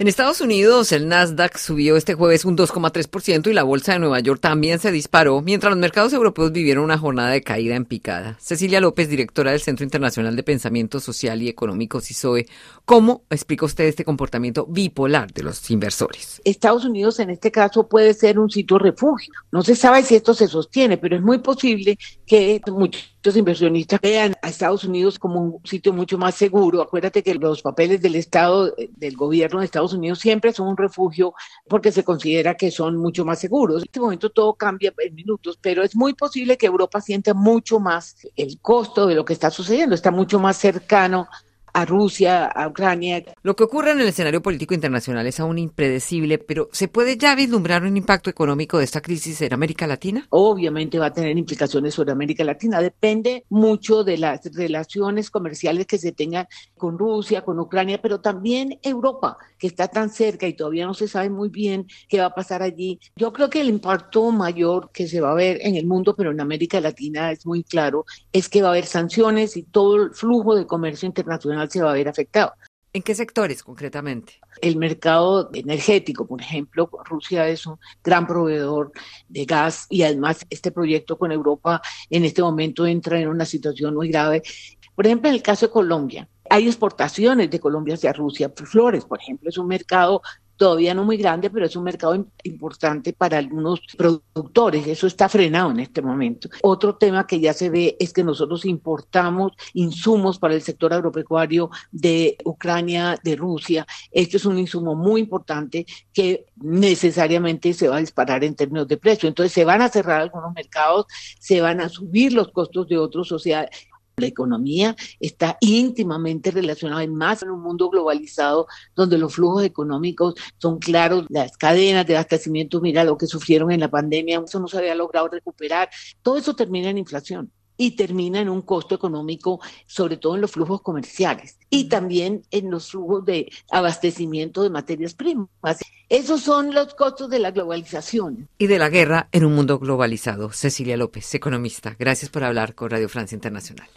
En Estados Unidos, el Nasdaq subió este jueves un 2,3% y la bolsa de Nueva York también se disparó, mientras los mercados europeos vivieron una jornada de caída en picada. Cecilia López, directora del Centro Internacional de Pensamiento Social y Económico CISOE, ¿cómo explica usted este comportamiento bipolar de los inversores? Estados Unidos en este caso puede ser un sitio refugio. No se sabe si esto se sostiene, pero es muy posible que muchos inversionistas vean a Estados Unidos como un sitio mucho más seguro. Acuérdate que los papeles del Estado, del gobierno de Estados Unidos siempre son un refugio porque se considera que son mucho más seguros. En este momento todo cambia en minutos, pero es muy posible que Europa sienta mucho más el costo de lo que está sucediendo, está mucho más cercano a Rusia, a Ucrania. Lo que ocurre en el escenario político internacional es aún impredecible, pero ¿se puede ya vislumbrar un impacto económico de esta crisis en América Latina? Obviamente va a tener implicaciones sobre América Latina. Depende mucho de las relaciones comerciales que se tengan con Rusia, con Ucrania, pero también Europa, que está tan cerca y todavía no se sabe muy bien qué va a pasar allí. Yo creo que el impacto mayor que se va a ver en el mundo, pero en América Latina es muy claro, es que va a haber sanciones y todo el flujo de comercio internacional se va a ver afectado. ¿En qué sectores concretamente? El mercado energético, por ejemplo, Rusia es un gran proveedor de gas y además este proyecto con Europa en este momento entra en una situación muy grave. Por ejemplo, en el caso de Colombia, hay exportaciones de Colombia hacia Rusia. Flores, por ejemplo, es un mercado todavía no muy grande, pero es un mercado importante para algunos productores. Eso está frenado en este momento. Otro tema que ya se ve es que nosotros importamos insumos para el sector agropecuario de Ucrania, de Rusia. Este es un insumo muy importante que necesariamente se va a disparar en términos de precio. Entonces se van a cerrar algunos mercados, se van a subir los costos de otros, o la economía está íntimamente relacionada, más en un mundo globalizado donde los flujos económicos son claros, las cadenas de abastecimiento, mira lo que sufrieron en la pandemia, eso no se había logrado recuperar, todo eso termina en inflación y termina en un costo económico, sobre todo en los flujos comerciales y también en los flujos de abastecimiento de materias primas. Esos son los costos de la globalización. Y de la guerra en un mundo globalizado. Cecilia López, economista, gracias por hablar con Radio Francia Internacional.